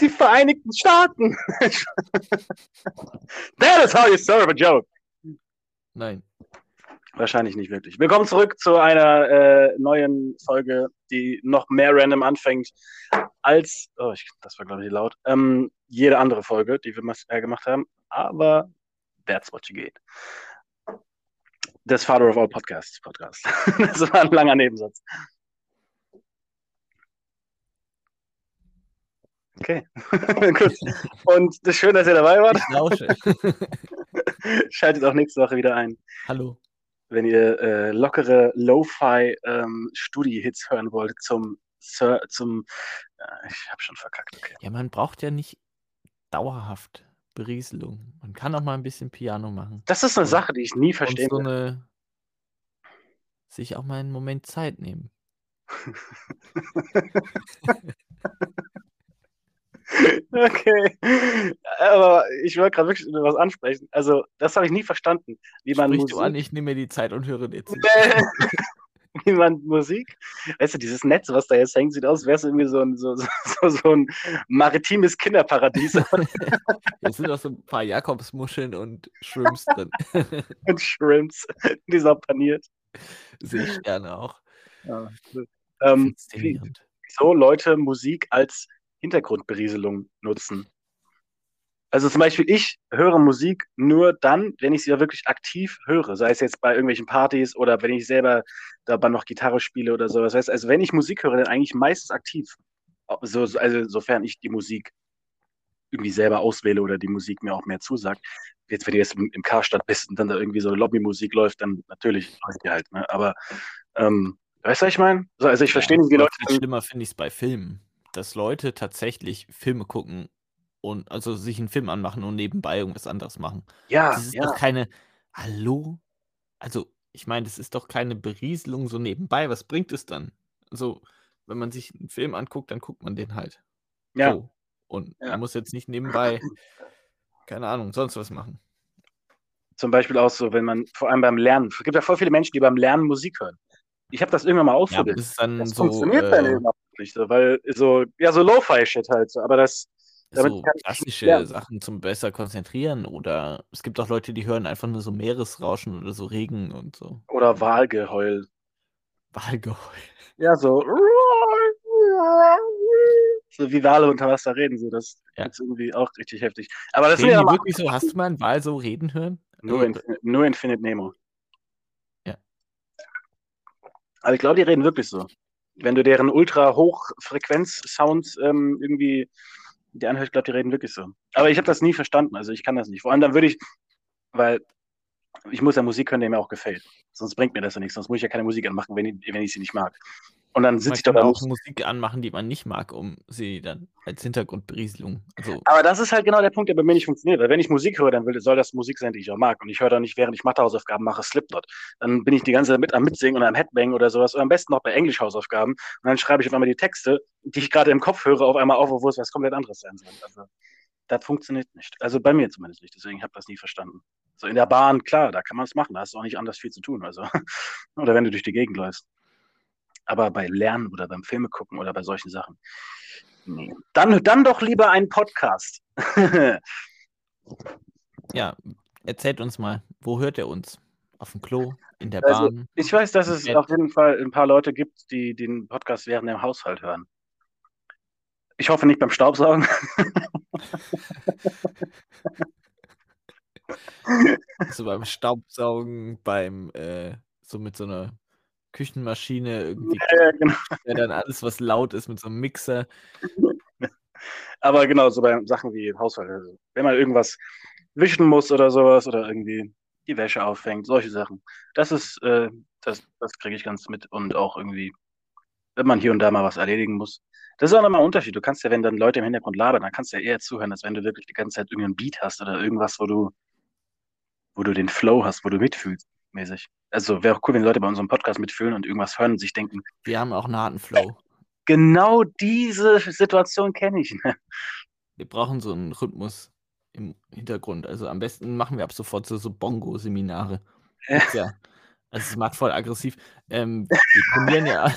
Die Vereinigten Staaten. That is how you serve a joke. Nein. Wahrscheinlich nicht wirklich. Willkommen zurück zu einer äh, neuen Folge, die noch mehr random anfängt als, oh, ich, das war glaube ich laut, ähm, jede andere Folge, die wir äh, gemacht haben. Aber that's what you get. Das Father of All Podcasts Podcast. das war ein langer Nebensatz. Okay, gut. Und schön, dass ihr dabei wart. Ich lausche. Schaltet auch nächste Woche wieder ein. Hallo. Wenn ihr äh, lockere Lo-Fi ähm, Studi-Hits hören wollt zum, Sir, zum äh, ich habe schon verkackt, okay. Ja, man braucht ja nicht dauerhaft Berieselung. Man kann auch mal ein bisschen Piano machen. Das ist eine Und- Sache, die ich nie Und verstehen so eine sich auch mal einen Moment Zeit nehmen. Okay. Aber ich wollte gerade wirklich was ansprechen. Also, das habe ich nie verstanden. Wie man Sprich du an, Musik, ich nehme mir die Zeit und höre dir zu. wie man Musik, weißt du, dieses Netz, was da jetzt hängt, sieht aus, wäre es irgendwie so ein, so, so, so ein maritimes Kinderparadies Jetzt sind auch so ein paar Jakobsmuscheln und Shrimps drin. mit Shrimps, die so paniert. Seesterne auch. Ähm, wie, Faszinierend. wieso Leute Musik als Hintergrundberieselung nutzen. Also zum Beispiel, ich höre Musik nur dann, wenn ich sie ja wirklich aktiv höre, sei es jetzt bei irgendwelchen Partys oder wenn ich selber dabei noch Gitarre spiele oder sowas. Weißt, also wenn ich Musik höre, dann eigentlich meistens aktiv. So, so- also sofern ich die Musik irgendwie selber auswähle oder die Musik mir auch mehr zusagt. Jetzt, wenn du jetzt im, Karstadt bist und dann da irgendwie so Lobbymusik läuft, dann natürlich läuft die halt, ne? Aber ähm, weißt du, was ich meine? So, also ich verstehe nicht, wie Leute. Schlimmer finde ich es bei Filmen, dass Leute tatsächlich Filme gucken und also sich einen Film anmachen und nebenbei irgendwas anderes machen. Ja, Das ist ja. doch keine. Hallo? Also, ich meine, das ist doch keine Berieselung so nebenbei. Was bringt es dann? Also, wenn man sich einen Film anguckt, dann guckt man den halt. Ja. So. Und Ja. man muss jetzt nicht nebenbei, keine Ahnung, sonst was machen. Zum Beispiel auch so, wenn man, vor allem beim Lernen, es gibt ja voll viele Menschen, die beim Lernen Musik hören. Ich habe das irgendwann mal Ja, ausprobiert. das ist dann das so, funktioniert dann äh, eben auch nicht so, weil so, ja, so Lo-Fi-Shit halt so, aber das, damit so kann ich klassische lernen. Sachen zum besser konzentrieren. Oder es gibt auch Leute, die hören einfach nur so Meeresrauschen oder so Regen und so. Oder Wahlgeheul. Wahlgeheul. Ja, so. So wie Wale unter Wasser reden, so, das Ja. ist irgendwie auch richtig heftig. Aber das Reden ja wirklich so? Hast du mal einen Wal so reden hören? nur, Also, Infin nur Infinite Nemo. Ja. Aber ich glaube, die reden wirklich so. Wenn du deren Ultra-Hochfrequenz-Sounds ähm, irgendwie die anhörst, glaube, die reden wirklich so. Aber ich habe das nie verstanden, also ich kann das nicht. Vor allem dann würde ich, weil ich muss ja Musik hören, die mir auch gefällt. Sonst bringt mir das ja nichts, sonst muss ich ja keine Musik anmachen, wenn ich, wenn ich sie nicht mag. Und dann sitze ich da. auch Musik anmachen, die man nicht mag, um sie dann als Hintergrundberieselung. Also, Aber das ist halt genau der Punkt, der bei mir nicht funktioniert. Weil wenn ich Musik höre, dann will, soll das Musik sein, die ich auch mag. Und ich höre dann nicht, während ich Mathehausaufgaben mache, Slipknot. Dann bin ich die ganze Zeit mit am Mitsingen oder am Headbang oder sowas. Oder am besten noch bei Englisch-Hausaufgaben. Und dann schreibe ich auf einmal die Texte, die ich gerade im Kopf höre, auf einmal auf, obwohl es was komplett anderes sein soll. Also, das funktioniert nicht. Also bei mir zumindest nicht. Deswegen habe ich das nie verstanden. So in der Bahn, klar, da kann man es machen. Da hast du auch nicht anders viel zu tun. Also, oder wenn du durch die Gegend läufst. Aber bei Lernen oder beim Filme gucken oder bei solchen Sachen. Nee. Dann, dann doch lieber einen Podcast. ja, erzählt uns mal, wo hört ihr uns? Auf dem Klo? In der Also, Bahn? ich weiß, dass es auf jeden Fall ein paar Leute gibt, die den Podcast während dem Haushalt hören. Ich hoffe nicht beim Staubsaugen. So beim Staubsaugen, beim, äh, so mit so einer Küchenmaschine irgendwie, Ja, genau. ja, dann alles, was laut ist, mit so einem Mixer. Aber genau, so bei Sachen wie Haushalt. Also, wenn man irgendwas wischen muss oder sowas oder irgendwie die Wäsche aufhängt, solche Sachen. Das ist, äh, das, das kriege ich ganz mit. Und auch irgendwie, wenn man hier und da mal was erledigen muss. Das ist auch nochmal ein Unterschied. Du kannst ja, wenn dann Leute im Hintergrund labern, dann kannst du ja eher zuhören, als wenn du wirklich die ganze Zeit irgendeinen Beat hast oder irgendwas, wo du, wo du den Flow hast, wo du mitfühlst, mäßig. Also wäre auch cool, wenn Leute bei unserem Podcast mitfühlen und irgendwas hören und sich denken, Wir haben auch einen harten Flow. genau diese Situation kenne ich. Wir brauchen so einen Rhythmus im Hintergrund. Also am besten machen wir ab sofort so, so Bongo-Seminare. Ja. Also es macht voll aggressiv. Ähm, wir trainieren ja.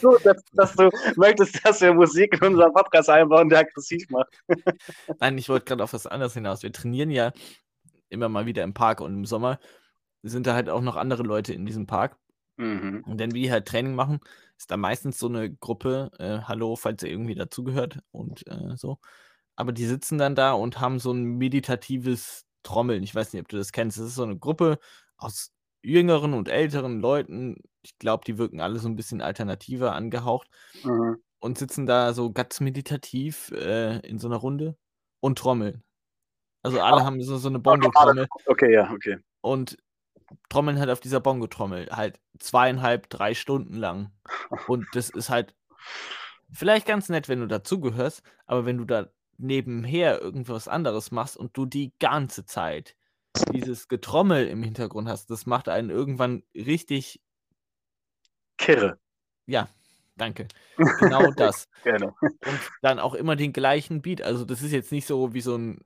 so, dass, dass, du möchtest, dass wir Musik in unseren Podcast einbauen, der aggressiv macht. Nein, ich wollte gerade auf was anderes hinaus. Wir trainieren ja immer mal wieder im Park und im Sommer sind da halt auch noch andere Leute in diesem Park. Mhm. Und wenn wir halt Training machen, ist da meistens so eine Gruppe, äh, hallo, falls ihr irgendwie dazugehört und äh, so. Aber die sitzen dann da und haben so ein meditatives Trommeln. Ich weiß nicht, ob du das kennst. Das ist so eine Gruppe aus jüngeren und älteren Leuten, ich glaube, die wirken alle so ein bisschen alternativer angehaucht mhm. und sitzen da so ganz meditativ äh, in so einer Runde und trommeln. Also alle ah. haben so, so eine Bongo-Trommel. Okay, ja, okay. Und trommeln halt auf dieser Bongo-Trommel halt zweieinhalb, drei Stunden lang. Und das ist halt vielleicht ganz nett, wenn du dazugehörst, aber wenn du da nebenher irgendwas anderes machst und du die ganze Zeit dieses Getrommel im Hintergrund hast, das macht einen irgendwann richtig kirre. Ja, danke. Genau das. Gerne. Und dann auch immer den gleichen Beat. Also das ist jetzt nicht so wie so ein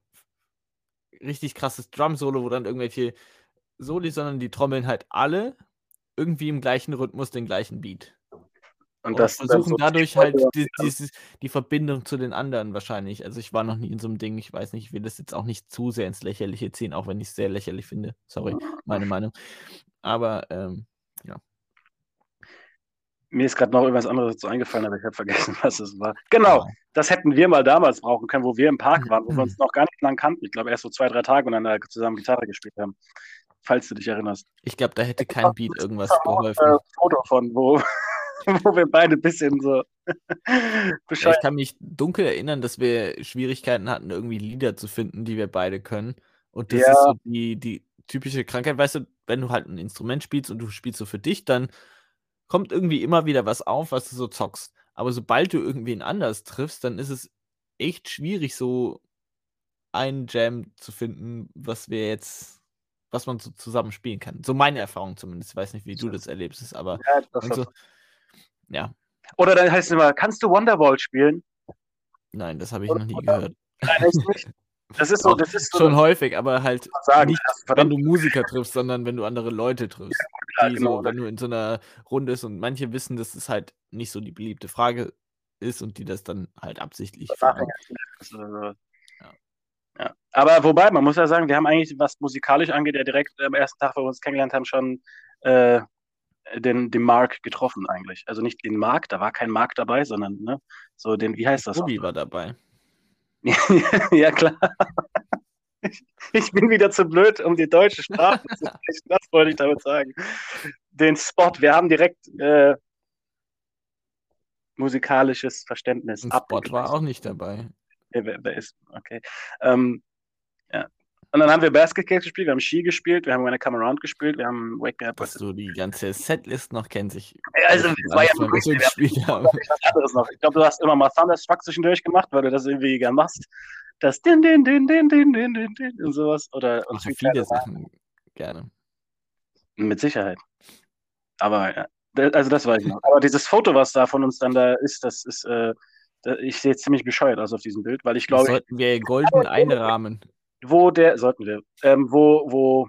richtig krasses Drum-Solo, wo dann irgendwelche Soli, sondern die trommeln halt alle irgendwie im gleichen Rhythmus den gleichen Beat. Und, und versuchen so dadurch halt die, die, die, Verbindung zu den anderen wahrscheinlich. Also ich war noch nie in so einem Ding, ich weiß nicht, ich will das jetzt auch nicht zu sehr ins Lächerliche ziehen, auch wenn ich es sehr lächerlich finde. Sorry, meine Meinung. Aber ähm, ja. Mir ist gerade noch irgendwas anderes dazu eingefallen, aber ich habe vergessen, was es war. Genau, das hätten wir mal damals brauchen können, wo wir im Park waren, wo wir uns noch gar nicht lang kannten. Ich glaube, erst so zwei, drei Tage und dann da zusammen Gitarre gespielt haben. Falls du dich erinnerst. Ich glaube, da hätte kein Beat irgendwas geholfen. Ein Foto von, wo, wo wir beide ein bisschen so Bescheid. Ich kann mich dunkel erinnern, dass wir Schwierigkeiten hatten, irgendwie Lieder zu finden, die wir beide können. Und das ja. ist so die, die typische Krankheit, weißt du, wenn du halt ein Instrument spielst und du spielst so für dich, dann kommt irgendwie immer wieder was auf, was du so zockst. Aber sobald du irgendwen anders triffst, dann ist es echt schwierig, so einen Jam zu finden, was wir jetzt, was man so zusammen spielen kann. So meine Erfahrung zumindest. Ich weiß nicht, wie du das erlebst, aber ja, das so, ja. Oder dann heißt es immer, kannst du Wonderwall spielen? Nein, das habe ich noch nie gehört. Nein, echt nicht. Das ist so, das ist so schon häufig, aber halt sagen, nicht, wenn du Musiker triffst, sondern wenn du andere Leute triffst. Ja, klar, genau. so, wenn du in so einer Runde ist und manche wissen, dass es halt nicht so die beliebte Frage ist und die das dann halt absichtlich fragen. Ja. Aber wobei, man muss ja sagen, wir haben eigentlich, was musikalisch angeht, ja direkt am ersten Tag, wo wir uns kennengelernt haben, schon äh, den, den Mark getroffen eigentlich. Also nicht den Mark, da war kein Mark dabei, sondern ne, so den, wie heißt das? Tobi war dabei. ja, klar. Ich, ich, bin wieder zu blöd, um die deutsche Sprache zu sprechen. Das wollte ich damit sagen. Den Spot, wir haben direkt äh, musikalisches Verständnis. Ein Spot war auch nicht dabei. Wer, wer ist, okay. Ähm, ja. Und dann haben wir Basketball gespielt, wir haben Ski gespielt, wir haben eine Come Around gespielt, wir haben Wake Me Up. Dass du die ganze Setlist noch kennst. Ich, also, es war ja wirklich, so gespielt haben. was anderes noch. Ich glaube, du hast immer mal Thunderstruck zwischendurch gemacht, weil du das irgendwie gern machst. Das Din, Din, Din, Din, Din, Din, Din, Din und sowas. Oder, und Ach, viele Sachen gerne. Mit Sicherheit. Aber, ja, also das weiß ich noch. Aber dieses Foto, was da von uns dann da ist, das ist, äh, ich sehe ziemlich bescheuert aus auf diesem Bild, weil ich glaube. Sollten wir golden einrahmen wo der, sollten wir, ähm, wo, wo,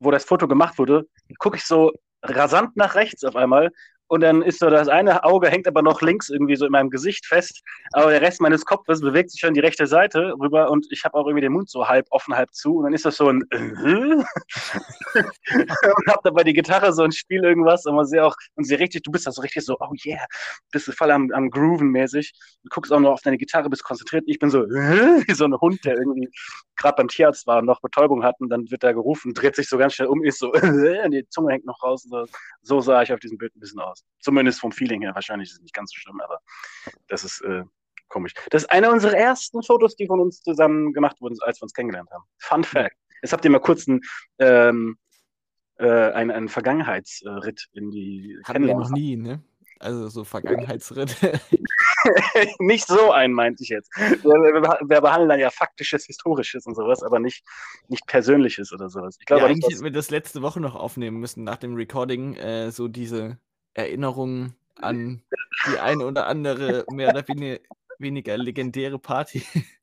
wo das Foto gemacht wurde, gucke ich so rasant nach rechts auf einmal und dann ist so das eine Auge hängt aber noch links irgendwie so in meinem Gesicht fest, aber der Rest meines Kopfes bewegt sich schon die rechte Seite rüber und ich habe auch irgendwie den Mund so halb offen, halb zu und dann ist das so ein äh? und hab dabei die Gitarre so ein Spiel irgendwas und man sieht auch und sie richtig, du bist da so richtig so, oh yeah, bist du voll am, am Grooven mäßig, du guckst auch noch auf deine Gitarre, bist konzentriert, ich bin so äh? wie so ein Hund, der irgendwie gerade beim Tierarzt war und noch Betäubung hatten, dann wird er gerufen, dreht sich so ganz schnell um, ist so, äh? die Zunge hängt noch raus. So. so sah ich auf diesem Bild ein bisschen aus. Zumindest vom Feeling her. Wahrscheinlich ist es nicht ganz so schlimm, aber das ist äh, komisch. Das ist eine unserer ersten Fotos, die von uns zusammen gemacht wurden, als wir uns kennengelernt haben. Fun Fact. Jetzt habt ihr mal kurz einen, ähm, äh, einen, einen Vergangenheitsritt in die Hatten wir noch nie, ne? Also so Vergangenheitsritte. nicht so einen, meinte ich jetzt. Wir, wir, behandeln dann ja faktisches, historisches und sowas, aber nicht, nicht persönliches oder sowas. Ich glaube, ja, eigentlich hätten wir das letzte Woche noch aufnehmen müssen, nach dem Recording, äh, so diese Erinnerungen an die eine oder andere mehr oder weniger, legendäre Party.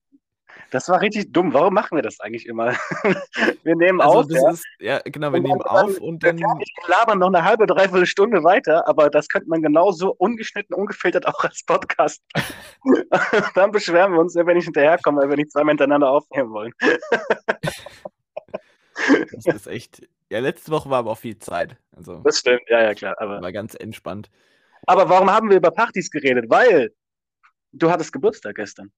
Das war richtig dumm. Warum machen wir das eigentlich immer? wir nehmen Also auf, ja, ist, ja genau, wir und nehmen dann, auf und dann dann, wir labern noch eine halbe, dreiviertel Stunde weiter, aber das könnte man genauso ungeschnitten, ungefiltert auch als Podcast. dann beschweren wir uns, wenn wir nicht hinterherkommen, weil wir nicht zweimal hintereinander aufnehmen wollen. das ist echt. Ja, letzte Woche war aber auch viel Zeit. Also Das stimmt, ja, ja, klar. Aber, war ganz entspannt. aber warum haben wir über Partys geredet? Weil du hattest Geburtstag gestern.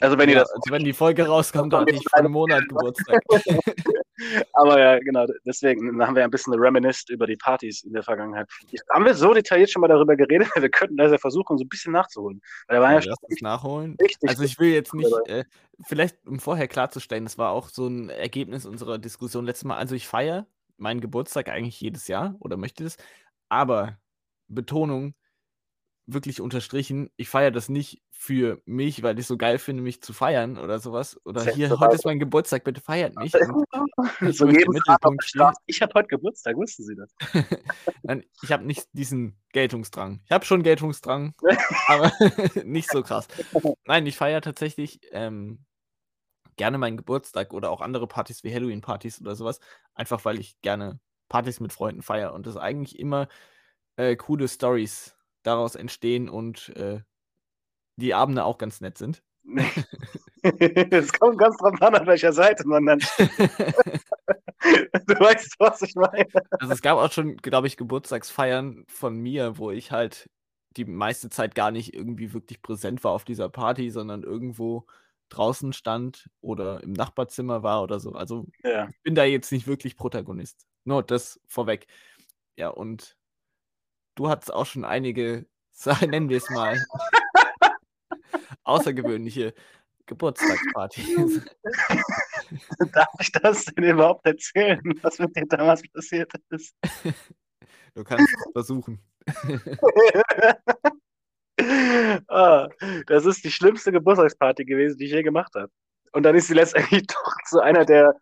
Also wenn ihr Ja, das also wenn die Folge rauskommt, dann hatte ich vor einem Monat Geburtstag. Aber ja, genau, deswegen haben wir ein bisschen reminisced über die Partys in der Vergangenheit. Haben wir so detailliert schon mal darüber geredet? Wir könnten das ja versuchen, so ein bisschen nachzuholen. Weil da war ja, Ja, uns nachholen. richtig. Also ich will jetzt nicht, äh, vielleicht um vorher klarzustellen, das war auch so ein Ergebnis unserer Diskussion letztes Mal. Also ich feiere meinen Geburtstag eigentlich jedes Jahr oder möchte das, aber Betonung, wirklich unterstrichen, ich feiere das nicht für mich, weil ich so geil finde, mich zu feiern oder sowas. Oder Selbst hier, heute ist mein Geburtstag, bitte feiert mich. So jeden Mittelpunkt stehen. Ich habe heute Geburtstag, wussten Sie das? Nein, ich habe nicht diesen Geltungsdrang. Ich habe schon Geltungsdrang, aber nicht so krass. Nein, ich feiere tatsächlich ähm, gerne meinen Geburtstag oder auch andere Partys wie Halloween-Partys oder sowas, einfach weil ich gerne Partys mit Freunden feiere und es eigentlich immer äh, coole Stories daraus entstehen und äh, die Abende auch ganz nett sind. Es kommt ganz drauf an, auf welcher Seite man dann. du weißt, was ich meine. Also es gab auch schon, glaube ich, Geburtstagsfeiern von mir, wo ich halt die meiste Zeit gar nicht irgendwie wirklich präsent war auf dieser Party, sondern irgendwo draußen stand oder im Nachbarzimmer war oder so. Also Ja. ich bin da jetzt nicht wirklich Protagonist. Nur das vorweg. Ja, und du hattest auch schon einige, sagen, nennen wir es mal, außergewöhnliche Geburtstagspartys. Darf ich das denn überhaupt erzählen, was mit dir damals passiert ist? Du kannst es versuchen. ah, das ist die schlimmste Geburtstagsparty gewesen, die ich je gemacht habe. Und dann ist sie letztendlich doch zu einer der,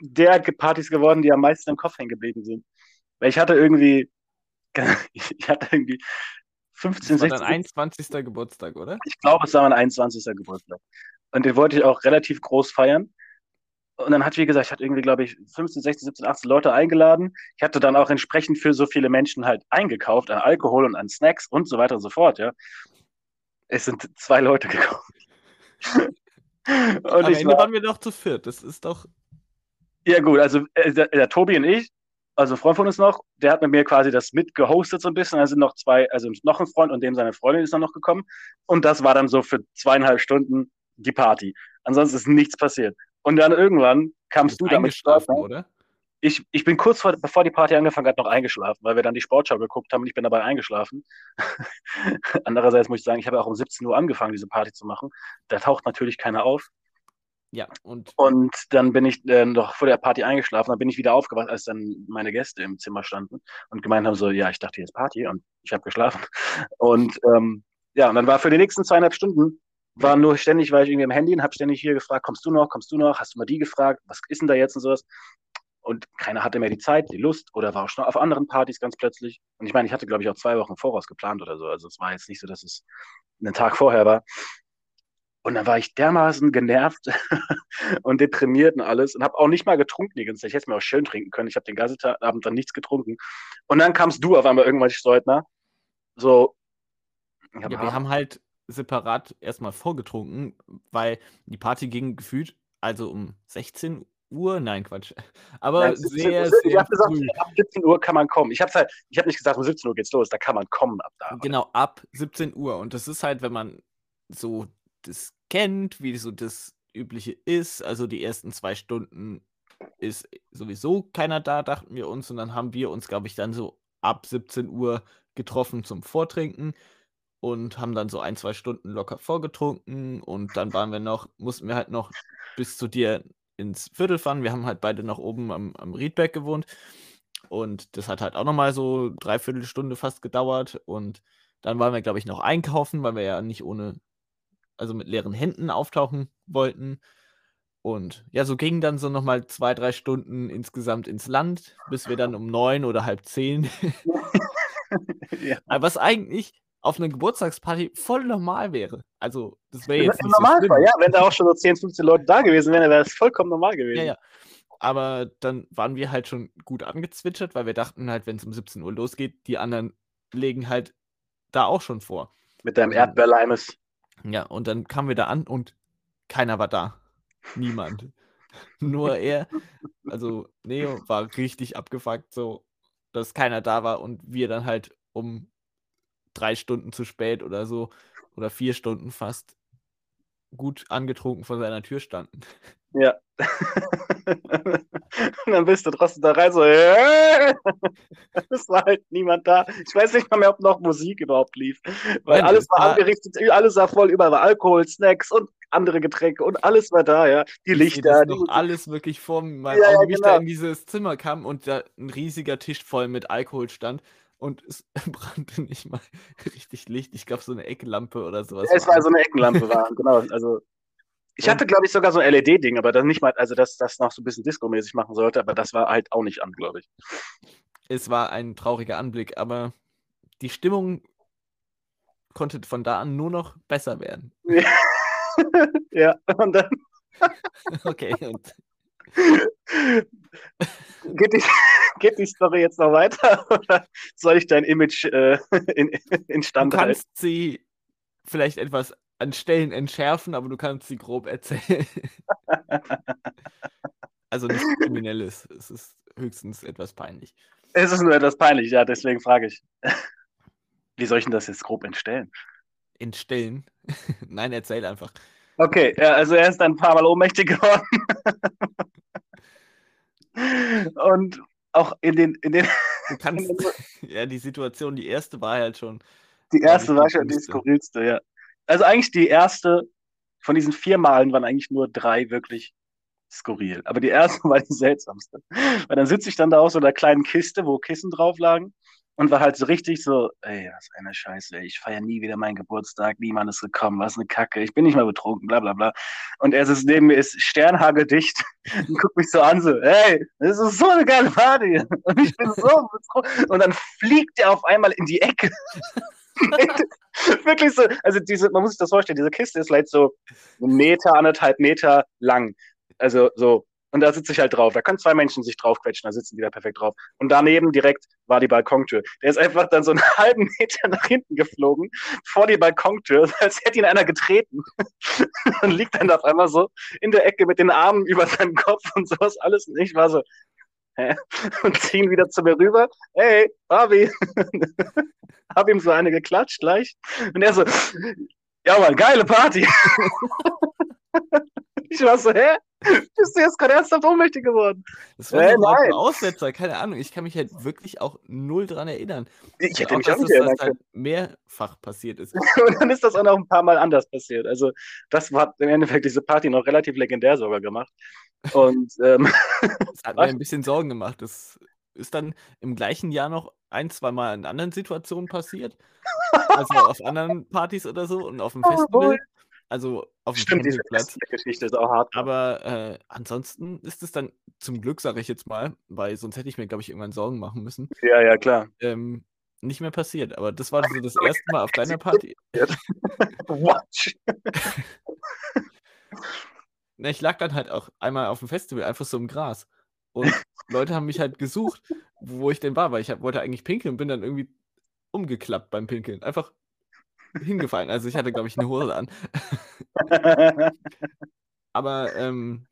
der Partys geworden, die am meisten im Kopf hängen geblieben sind. Weil ich hatte irgendwie, ich hatte irgendwie 15, Das war 16, dein 21. Geburtstag, oder? ich glaube, es war mein 21. Geburtstag. Und den wollte ich auch relativ groß feiern. Und dann hat, wie gesagt, ich hatte irgendwie, glaube ich, 15, 16, 17, 18 Leute eingeladen. Ich hatte dann auch entsprechend für so viele Menschen halt eingekauft an Alkohol und an Snacks und so weiter und so fort, ja. Es sind zwei Leute gekommen. und Am ich Ende war, waren wir doch zu viert. Das ist doch. ja gut, also äh, der, der Tobi und ich, also ein Freund von uns noch, der hat mit mir quasi das mitgehostet so ein bisschen. Da sind noch zwei, also noch ein Freund und dem seine Freundin ist dann noch gekommen. Und das war dann so für zweieinhalb Stunden die Party. Ansonsten ist nichts passiert. Und dann irgendwann kamst du damit eingeschlafen, oder? ich, ich bin kurz vor, bevor die Party angefangen hat, noch eingeschlafen, weil wir dann die Sportschau geguckt haben und ich bin dabei eingeschlafen. Andererseits muss ich sagen, ich habe auch um 17 Uhr angefangen, diese Party zu machen. Da taucht natürlich keiner auf. Ja, und Und dann bin ich äh, noch vor der Party eingeschlafen. Dann bin ich wieder aufgewacht, als dann meine Gäste im Zimmer standen und gemeint haben so, ja, ich dachte, hier ist Party und ich habe geschlafen. Und ähm, ja, und dann war für die nächsten zweieinhalb Stunden war nur ständig, war ich irgendwie am Handy und habe ständig hier gefragt, kommst du noch, kommst du noch, hast du mal die gefragt, was ist denn da jetzt und sowas. Und keiner hatte mehr die Zeit, die Lust oder war auch schon auf anderen Partys ganz plötzlich. Und ich meine, ich hatte, glaube ich, auch zwei Wochen voraus geplant oder so. Also es war jetzt nicht so, dass es einen Tag vorher war. Und dann war ich dermaßen genervt und deprimiert und alles und habe auch nicht mal getrunken die ganze Zeit. Ich hätte es mir auch schön trinken können. Ich habe den ganzen Abend dann nichts getrunken. Und dann kamst du auf einmal irgendwann, Steutner, so. ja, wir haben halt separat erstmal vorgetrunken, weil die Party ging gefühlt, also um 16 Uhr, nein, Quatsch. Aber Nein, 17 sehr, Uhr, ich sehr habe gesagt, früh. ab 17 Uhr kann man kommen. Ich habe halt, ich habe nicht gesagt, um 17 Uhr geht's los, da kann man kommen ab da. Genau, ab 17 Uhr. Und das ist halt, wenn man so das kennt, wie so das Übliche ist. Also die ersten zwei Stunden ist sowieso keiner da, dachten wir uns. Und dann haben wir uns, glaube ich, dann so ab 17 Uhr getroffen zum Vortrinken und haben dann so ein, zwei Stunden locker vorgetrunken. Und dann waren wir noch, mussten wir halt noch bis zu dir ins Viertel fahren. Wir haben halt beide noch oben am, am Riedberg gewohnt. Und das hat halt auch nochmal so dreiviertel Stunde fast gedauert. Und dann waren wir, glaube ich, noch einkaufen, weil wir ja nicht ohne, also mit leeren Händen auftauchen wollten. Und ja, so gingen dann so nochmal zwei, drei Stunden insgesamt ins Land, bis wir dann um neun oder halb zehn. ja. Was eigentlich auf einer Geburtstagsparty voll normal wäre. Also, das wäre jetzt. Im Normalfall, so ja. Wenn da auch schon so 10, 15 Leute da gewesen wären, wäre das vollkommen normal gewesen. Ja, ja. Aber dann waren wir halt schon gut angezwitschert, weil wir dachten halt, wenn es um 17 Uhr losgeht, die anderen legen halt da auch schon vor. Mit deinem Erdbeerleimes. Ja, und dann kamen wir da an und keiner war da. Niemand. Nur er. Also Neo war richtig abgefuckt, so dass keiner da war und wir dann halt um drei Stunden zu spät oder so oder vier Stunden fast gut angetrunken vor seiner Tür standen. Ja. und dann bist du trotzdem da rein, so, äh, es war halt niemand da. Ich weiß nicht mal mehr, ob noch Musik überhaupt lief. Weil Nein, alles war, war angerichtet, alles war voll, überall war Alkohol, Snacks und andere Getränke und alles war da, ja. Die Lichter. Die noch alles wirklich vor meinem ja, Auge, wie ich da in dieses Zimmer kam und da ein riesiger Tisch voll mit Alkohol stand und es brannte nicht mal richtig Licht. Ich glaube, so eine Eckenlampe oder sowas. Ja, es war so eine Eckenlampe, war, genau. Also ich hatte, glaube ich, sogar so ein LED-Ding, aber das nicht mal, also dass das noch so ein bisschen Disco-mäßig machen sollte, aber das war halt auch nicht an, glaube ich. Es war ein trauriger Anblick, aber die Stimmung konnte von da an nur noch besser werden. ja, und dann. okay, und. Geht die, geht die Story jetzt noch weiter oder soll ich dein Image äh, in, in Stand Du kannst halten? sie vielleicht etwas an Stellen entschärfen, aber du kannst sie grob erzählen. also nichts Kriminelles. Es ist höchstens etwas peinlich. Es ist nur etwas peinlich, ja, deswegen frage ich. Wie soll ich denn das jetzt grob entstellen? Entstellen? Nein, erzähl einfach. Okay, ja, also er ist ein paar Mal ohnmächtig geworden. Und auch in den, in den. Du kannst, ja, die Situation, die erste war halt schon. Die erste war schon die skurrilste, ja. Also eigentlich die erste, von diesen vier Malen waren eigentlich nur drei wirklich skurril. Aber die erste war die seltsamste. Weil dann sitze ich dann da aus so einer kleinen Kiste, wo Kissen drauf lagen und war halt so richtig so, ey, was eine Scheiße, ey, ich feiere nie wieder meinen Geburtstag, niemand ist gekommen, was eine Kacke, ich bin nicht mal betrunken, bla bla bla. Und er sitzt neben mir, ist sternhageldicht und guckt mich so an, so, ey, das ist so eine geile Party. Und ich bin so betrunken. Und dann fliegt er auf einmal in die Ecke. Wirklich so, also diese, man muss sich das vorstellen, diese Kiste ist vielleicht so einen Meter, anderthalb Meter lang. Also so und da sitze ich halt drauf. Da können zwei Menschen sich draufquetschen, da sitzen die da perfekt drauf. Und daneben direkt war die Balkontür. Der ist einfach dann so einen halben Meter nach hinten geflogen, vor die Balkontür, als hätte ihn einer getreten. und liegt dann auf einmal so in der Ecke mit den Armen über seinem Kopf und sowas alles. Und ich war so, hä? Und ziehen wieder zu mir rüber. Hey, Barbie. Hab ihm so eine geklatscht gleich. Und er so, ja, mal geile Party. Ich war so, hä? Bist du jetzt gerade ernsthaft ohnmächtig geworden? Das war äh, ein Aussetzer, keine Ahnung. Ich kann mich halt wirklich auch null dran erinnern. Ich hätte auch, mich auch nicht erinnern das halt mehrfach passiert ist. Und dann ist das auch noch ein paar Mal anders passiert. Also, das hat im Endeffekt diese Party noch relativ legendär sogar gemacht. Und ähm, das hat mir ein bisschen Sorgen gemacht. Das ist dann im gleichen Jahr noch ein, zwei Mal in anderen Situationen passiert. Also auf anderen Partys oder so und auf dem oh, Festival. Also auf dem Stimmt, diese Geschichte ist auch hart. Aber äh, ansonsten ist es dann zum Glück, sage ich jetzt mal, weil sonst hätte ich mir, glaube ich, irgendwann Sorgen machen müssen. Ja, ja, klar. Ähm, nicht mehr passiert. Aber das war so das erste Mal auf deiner Party. Watch. Na, ich lag dann halt auch einmal auf dem Festival einfach so im Gras. Und Leute haben mich halt gesucht, wo ich denn war, weil ich hab, wollte eigentlich pinkeln und bin dann irgendwie umgeklappt beim Pinkeln. Einfach hingefallen. Also ich hatte, glaube ich, eine Hose an. Aber ähm,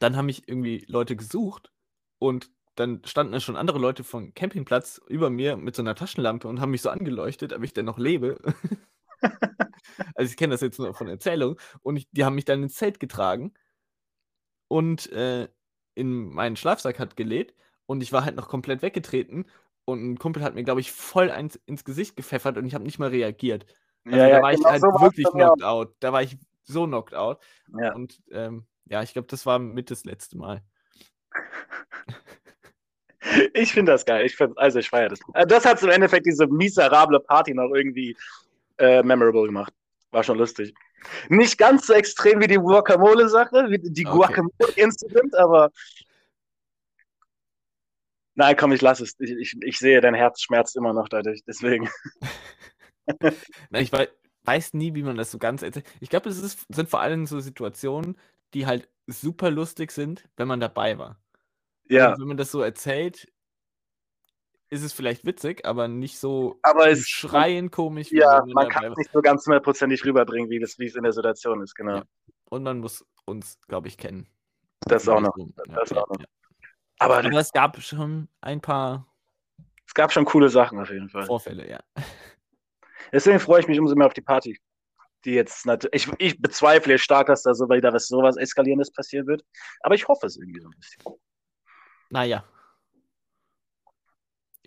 dann haben mich irgendwie Leute gesucht und dann standen schon andere Leute vom Campingplatz über mir mit so einer Taschenlampe und haben mich so angeleuchtet, ob ich denn noch lebe. also ich kenne das jetzt nur von Erzählung. Und ich, die haben mich dann ins Zelt getragen und äh, in meinen Schlafsack hat gelegt und ich war halt noch komplett weggetreten und ein Kumpel hat mir, glaube ich, voll eins ins Gesicht gepfeffert und ich habe nicht mal reagiert. Also ja, da war genau ich halt so wirklich knocked out. Da war ich so knocked out. Ja. Und ähm, ja, ich glaube, das war mit das letzte Mal. Ich finde das geil. Ich find, also ich feiere das. Äh, das hat im Endeffekt diese miserable Party noch irgendwie äh, memorable gemacht. War schon lustig. Nicht ganz so extrem wie die Guacamole-Sache, wie die okay. Guacamole-Incident, aber Nein, komm, ich lasse es. Ich, ich, ich, sehe, dein Herz schmerzt immer noch dadurch. Deswegen. Nein, ich weiß, weiß nie, wie man das so ganz erzählt. Ich glaube, es ist, sind vor allem so Situationen, die halt super lustig sind, wenn man dabei war. Ja. Und wenn man das so erzählt, ist es vielleicht witzig, aber nicht so aber es, schreien komisch. Ja, man kann es nicht so ganz hundertprozentig rüberbringen, wie, das, wie es in der Situation ist, genau. Ja. Und man muss uns, glaube ich, kennen. Das auch noch. Das ja, auch noch. Aber, aber es gab schon ein paar. Es gab schon coole Sachen auf jeden Fall. Vorfälle, ja. Deswegen freue ich mich umso mehr auf die Party. Die jetzt ich, ich bezweifle stark, dass da so wieder was sowas Eskalierendes passieren wird. Aber ich hoffe es irgendwie so ein bisschen. Naja,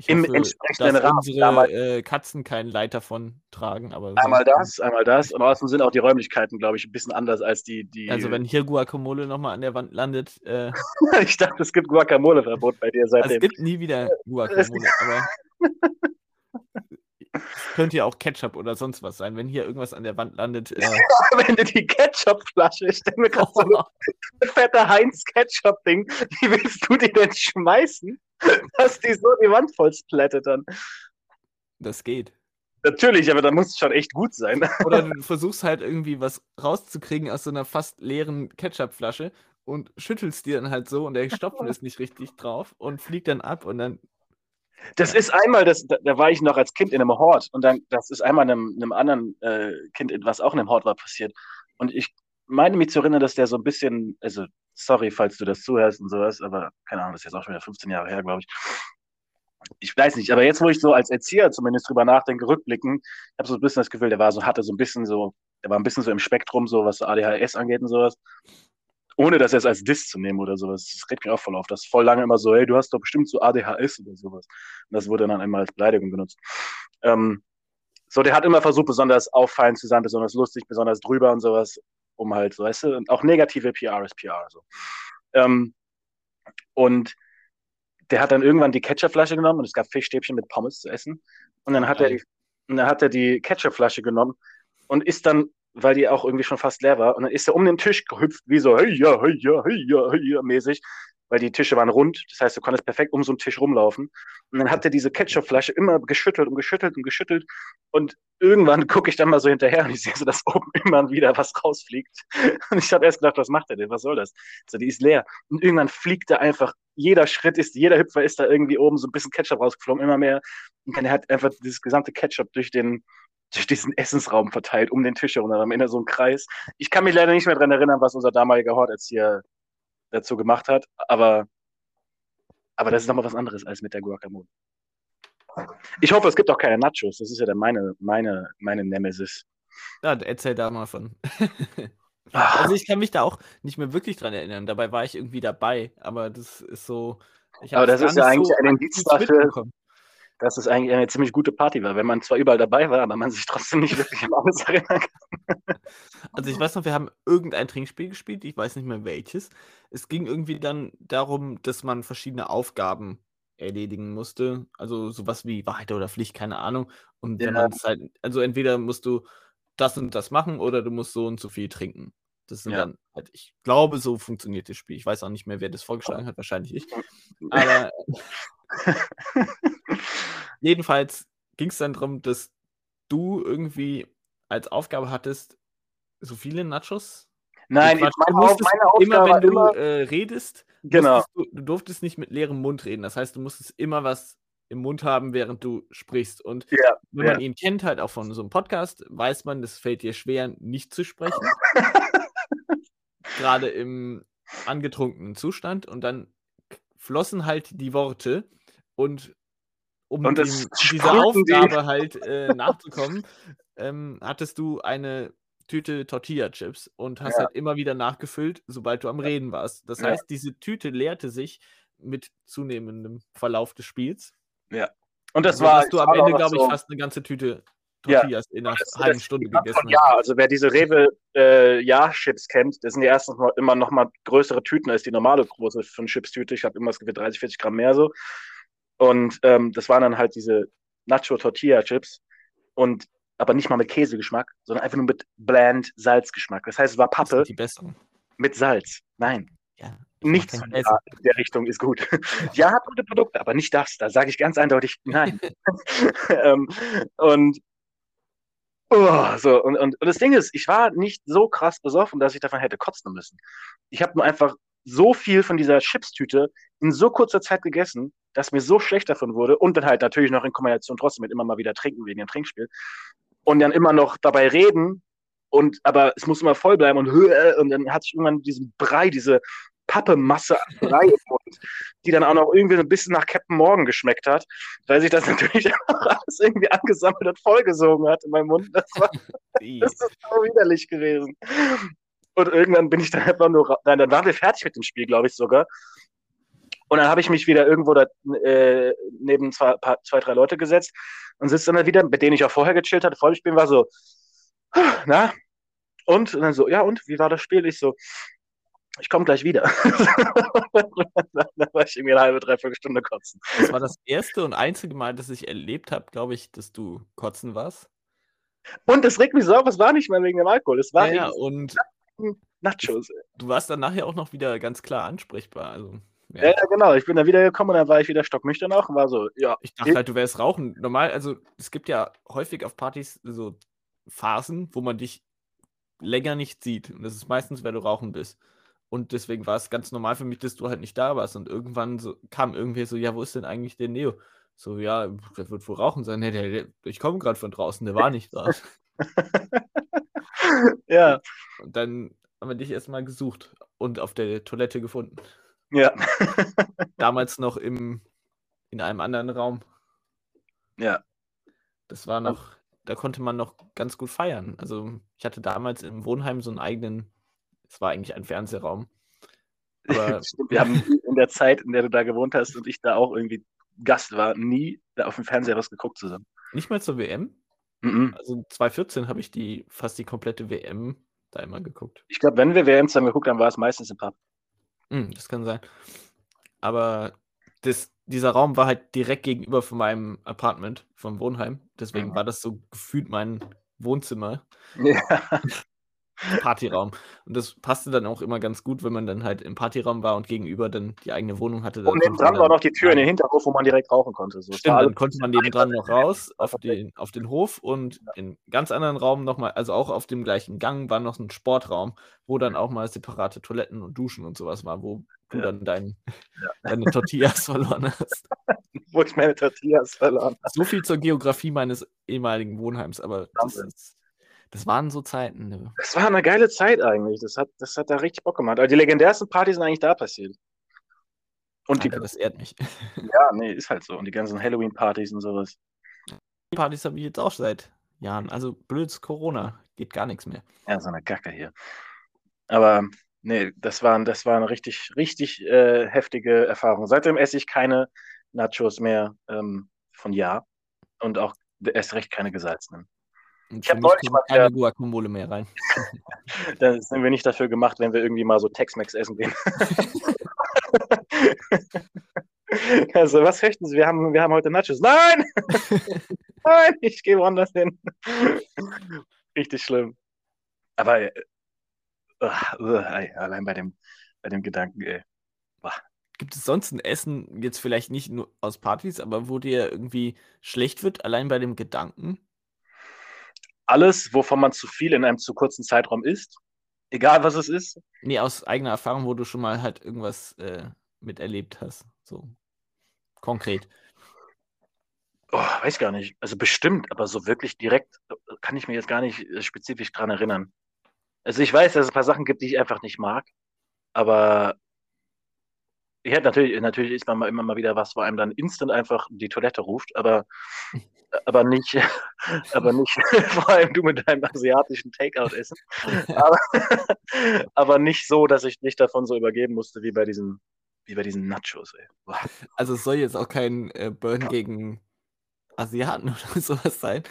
ich Im hoffe, entsprechenden dass Rahmen. unsere äh, Katzen keinen Leiter von tragen. Aber einmal das, einmal das. Und außerdem sind auch die Räumlichkeiten, glaube ich, ein bisschen anders als die. die also, wenn hier Guacamole nochmal an der Wand landet. Äh, ich dachte, es gibt Guacamole-Verbot bei dir seitdem. Es gibt nie wieder Guacamole, aber. könnte ja auch Ketchup oder sonst was sein, wenn hier irgendwas an der Wand landet. Äh... wenn du die Ketchup-Flasche, ich stelle mir gerade so eine fette Heinz-Ketchup-Ding, wie willst du die denn schmeißen? dass die so die Wand voll splattet dann. Das geht. Natürlich, aber da muss es schon echt gut sein. Oder du versuchst halt irgendwie was rauszukriegen aus so einer fast leeren Ketchupflasche und schüttelst die dann halt so und der Stopfen ist nicht richtig drauf und fliegt dann ab und dann. Das ist einmal, das, da, da war ich noch als Kind in einem Hort und dann, das ist einmal einem, einem anderen äh, Kind, was auch in einem Hort war, passiert. Und ich meine mich zu erinnern, dass der so ein bisschen, also sorry, falls du das zuhörst und sowas, aber keine Ahnung, das ist jetzt auch schon wieder 15 Jahre her, glaube ich. Ich weiß nicht, aber jetzt, wo ich so als Erzieher zumindest drüber nachdenke, rückblicken, ich habe so ein bisschen das Gefühl, der war so, hatte so ein bisschen so, der war ein bisschen so im Spektrum, so was ADHS angeht und sowas. Ohne das jetzt als Diss zu nehmen oder sowas. Das regt mich auch voll auf. Das ist voll lange immer so, hey, du hast doch bestimmt so ADHS oder sowas. Und das wurde dann einmal als Beleidigung benutzt. Ähm, so, der hat immer versucht, besonders auffallend zu sein, besonders lustig, besonders drüber und sowas um halt, so, weißt du, und auch negative PR ist PR. So. Ähm, und der hat dann irgendwann die Ketchupflasche genommen und es gab Fischstäbchen mit Pommes zu essen. Und dann hat er die, und dann hat er die Ketchupflasche genommen und ist dann, weil die auch irgendwie schon fast leer war, und dann ist er um den Tisch gehüpft, wie so, hey ja, hey ja, hey ja, hey ja, mäßig, weil die Tische waren rund. Das heißt, du konntest perfekt um so einen Tisch rumlaufen. Und dann hat er diese Ketchupflasche immer geschüttelt und geschüttelt und geschüttelt. Und irgendwann gucke ich dann mal so hinterher und ich sehe so, dass oben immer wieder was rausfliegt. Und ich habe erst gedacht, was macht er denn? Was soll das? So, die ist leer. Und irgendwann fliegt er einfach, jeder Schritt ist, jeder Hüpfer ist da irgendwie oben so ein bisschen Ketchup rausgeflogen, immer mehr. Und dann hat einfach dieses gesamte Ketchup durch den, durch diesen Essensraum verteilt, um den Tisch herum, Ende so ein Kreis. Ich kann mich leider nicht mehr daran erinnern, was unser damaliger Horterzieher dazu gemacht hat, aber, aber das ist nochmal was anderes als mit der Guacamole. Ich hoffe, es gibt auch keine Nachos. Das ist ja dann meine, meine, meine Nemesis. Ja, erzähl da mal von. also ich kann mich da auch nicht mehr wirklich dran erinnern. Dabei war ich irgendwie dabei, aber das ist so. aber das ist ja eigentlich so ein Indiz dafür, dass es eigentlich eine ziemlich gute Party war, wenn man zwar überall dabei war, aber man sich trotzdem nicht wirklich an alles erinnern kann. Also ich weiß noch, wir haben irgendein Trinkspiel gespielt, ich weiß nicht mehr welches. Es ging irgendwie dann darum, dass man verschiedene Aufgaben erledigen musste. Also sowas wie Wahrheit oder Pflicht, keine Ahnung. Und ja. halt, also entweder musst du das und das machen oder du musst so und so viel trinken. Das sind ja. dann halt, ich glaube, so funktioniert das Spiel. Ich weiß auch nicht mehr, wer das vorgeschlagen hat, wahrscheinlich ich. Aber jedenfalls ging es dann darum, dass du irgendwie als Aufgabe hattest, so viele Nachos. Nein, ich meine, auf, meine Aufgabe immer wenn du immer, äh, redest, genau. Du, du, durftest nicht mit leerem Mund reden. Das heißt, du musstest immer was im Mund haben, während du sprichst. Und ja, wenn man ihn kennt, halt auch von so einem Podcast, weiß man, das fällt dir schwer, nicht zu sprechen. Gerade im angetrunkenen Zustand. Und dann flossen halt die Worte. Und um und dem, dieser Aufgabe die. halt äh, nachzukommen, ähm, hattest du eine Tüte Tortilla-Chips und hast ja. halt immer wieder nachgefüllt, sobald du am Reden warst. Das ja. heißt, diese Tüte leerte sich mit zunehmendem Verlauf des Spiels. Ja. Und das also, war. Hast du am Ende, glaube ich, so fast eine ganze Tüte Tortillas ja, in einer halben Stunde gegessen. Ja, also wer diese Rewe äh, Ja-Chips kennt, das sind ja erstens mal immer noch mal größere Tüten als die normale große von Chips-Tüte. Ich habe immer das Gefühl 30, 40 Gramm mehr so. Und ähm, das waren dann halt diese Nacho-Tortilla-Chips. Und aber nicht mal mit Käsegeschmack, sondern einfach nur mit bland Salzgeschmack. Das heißt, es war Pappe die besseren. mit Salz. Nein. Ja, Nichts in der Richtung ist gut. ja, hat gute Produkte, aber nicht das. Da sage ich ganz eindeutig nein. ähm, und Oh, so, und, und, und das Ding ist, ich war nicht so krass besoffen, dass ich davon hätte kotzen müssen. Ich habe nur einfach so viel von dieser Chipstüte in so kurzer Zeit gegessen, dass mir so schlecht davon wurde und dann halt natürlich noch in Kombination trotzdem mit immer mal wieder trinken wegen dem Trinkspiel und dann immer noch dabei reden und aber es muss immer voll bleiben und und dann hatte ich irgendwann diesen Brei, diese Pappemasse Brei im Mund, die dann auch noch irgendwie so ein bisschen nach Captain Morgan geschmeckt hat, weil sich das natürlich auch alles irgendwie angesammelt und vollgesogen hat in meinem Mund. Das, war, das ist so widerlich gewesen. Und irgendwann bin ich dann einfach nur, nein, dann waren wir fertig mit dem Spiel, glaube ich sogar. Und dann habe ich mich wieder irgendwo da, äh, neben zwei, paar, zwei, drei Leute gesetzt und sitze dann wieder, mit denen ich auch vorher gechillt hatte, vor dem Spiel, war so, na, und? und dann so, ja, und, wie war das Spiel? Ich so, ich komme gleich wieder. dann war ich irgendwie eine halbe, dreiviertel Stunde kotzen. Das war das erste und einzige Mal, dass ich erlebt habe, glaube ich, dass du kotzen warst. Und es regt mich so auf, es war nicht mal wegen dem Alkohol. Es war ja und Nachos. Du warst dann nachher auch noch wieder ganz klar ansprechbar. Also, ja. ja, genau. Ich bin dann wieder gekommen und dann war ich wieder stocknüchtern auch und war so, ja. Ich dachte halt, du wärst rauchen. Normal, also es gibt ja häufig auf Partys so Phasen, wo man dich länger nicht sieht. Und das ist meistens, wenn du rauchen bist. Und deswegen war es ganz normal für mich, dass du halt nicht da warst. Und irgendwann so, kam irgendwie so, ja, wo ist denn eigentlich der Neo? So, ja, der wird wohl rauchen sein. Nee, der, der, ich komme gerade von draußen, der war nicht da. ja. Und dann haben wir dich erstmal gesucht und auf der Toilette gefunden. Ja. Damals noch im, in einem anderen Raum. Ja. Das war noch, da konnte man noch ganz gut feiern. Also ich hatte damals im Wohnheim so einen eigenen es war eigentlich ein Fernsehraum. Aber wir haben in der Zeit, in der du da gewohnt hast und ich da auch irgendwie Gast war, nie da auf dem Fernseher was geguckt zusammen. Nicht mal zur WM? -mm. Also 2014 habe ich die fast die komplette WM da immer geguckt. Ich glaube, wenn wir WM zusammen geguckt haben, war es meistens im Pub. Mm, das kann sein. Aber das, dieser Raum war halt direkt gegenüber von meinem Apartment, vom Wohnheim. Deswegen mhm. war das so gefühlt mein Wohnzimmer. Ja. Partyraum. Und das passte dann auch immer ganz gut, wenn man dann halt im Partyraum war und gegenüber dann die eigene Wohnung hatte. Und nebendran war noch die Tür in den Hinterhof, wo man direkt rauchen konnte. So. Stimmt, dann konnte man nebendran noch raus auf den, auf den Hof und ja. in ganz anderen Raum nochmal, also auch auf dem gleichen Gang war noch ein Sportraum, wo dann auch mal separate Toiletten und Duschen und sowas war, wo du ja. dann dein, ja. deine Tortillas verloren hast. wo ich meine Tortillas verloren habe. So viel zur Geografie meines ehemaligen Wohnheims, aber das ist das waren so Zeiten. Ne? Das war eine geile Zeit eigentlich. Das hat, das hat da richtig Bock gemacht. Aber die legendärsten Partys sind eigentlich da passiert. Und Alter, die, das ehrt mich. Ja, nee, ist halt so. Und die ganzen Halloween-Partys und sowas. Partys habe ich jetzt auch seit Jahren. Also blöds Corona. Geht gar nichts mehr. Ja, so eine Gacke hier. Aber nee, das war, das war eine richtig, richtig äh, heftige Erfahrung. Seitdem esse ich keine Nachos mehr ähm, von Jahr. Und auch erst recht keine gesalzenen. Ich habe neulich mal keine Guacamole mehr rein. da sind wir nicht dafür gemacht, wenn wir irgendwie mal so Tex-Mex essen gehen. also, was möchten Sie? Wir haben, wir haben heute Nachos. Nein! Nein, ich gehe woanders hin. Richtig schlimm. Aber äh, uh, allein bei dem, bei dem Gedanken, ey. Gibt es sonst ein Essen, jetzt vielleicht nicht nur aus Partys, aber wo dir irgendwie schlecht wird, allein bei dem Gedanken? Alles, wovon man zu viel in einem zu kurzen Zeitraum isst, egal was es ist. Nee, aus eigener Erfahrung, wo du schon mal halt irgendwas äh, miterlebt hast. So konkret. Oh, weiß gar nicht. Also bestimmt, aber so wirklich direkt äh, kann ich mir jetzt gar nicht äh, spezifisch dran erinnern. Also ich weiß, dass es ein paar Sachen gibt, die ich einfach nicht mag, aber hätte natürlich, natürlich ist man mal immer mal wieder was, wo einem dann instant einfach die Toilette ruft, aber aber nicht, aber nicht vor allem du mit deinem asiatischen Takeout-Essen. Aber, aber, nicht so, dass ich nicht davon so übergeben musste wie bei diesen, wie bei diesen Nachos. Ey. Also es soll jetzt auch kein äh, Burn gegen Asiaten oder sowas sein,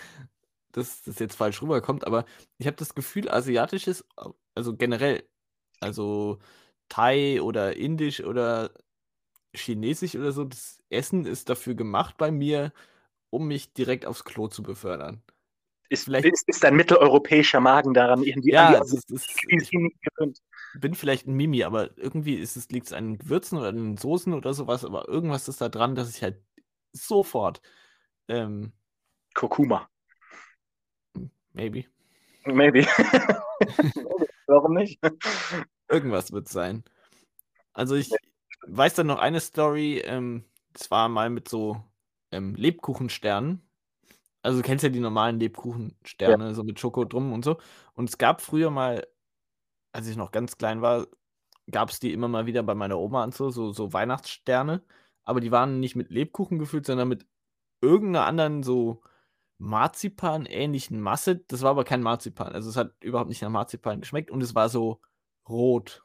dass das jetzt falsch rüberkommt, aber ich habe das Gefühl, asiatisches, also generell, also Thai oder Indisch oder Chinesisch oder so, das Essen ist dafür gemacht bei mir, um mich direkt aufs Klo zu befördern. Ist, vielleicht, ist, ist ein mitteleuropäischer Magen daran irgendwie ja, an die, ist, ist, ich bin vielleicht ein Mimi, aber irgendwie ist es, liegt es an Gewürzen oder an Soßen oder sowas, aber irgendwas ist da dran, dass ich halt sofort ähm, Kurkuma. Maybe. Maybe. Warum nicht? Irgendwas wird sein. Also ich weiß dann noch eine Story, ähm, das war mal mit so ähm, Lebkuchensternen. Also du kennst ja die normalen Lebkuchensterne, ja. so mit Schoko drum und so. Und es gab früher mal, als ich noch ganz klein war, gab es die immer mal wieder bei meiner Oma und so, so, so Weihnachtssterne. Aber die waren nicht mit Lebkuchen gefüllt, sondern mit irgendeiner anderen so Marzipan-ähnlichen Masse. Das war aber kein Marzipan. Also es hat überhaupt nicht nach Marzipan geschmeckt und es war so rot.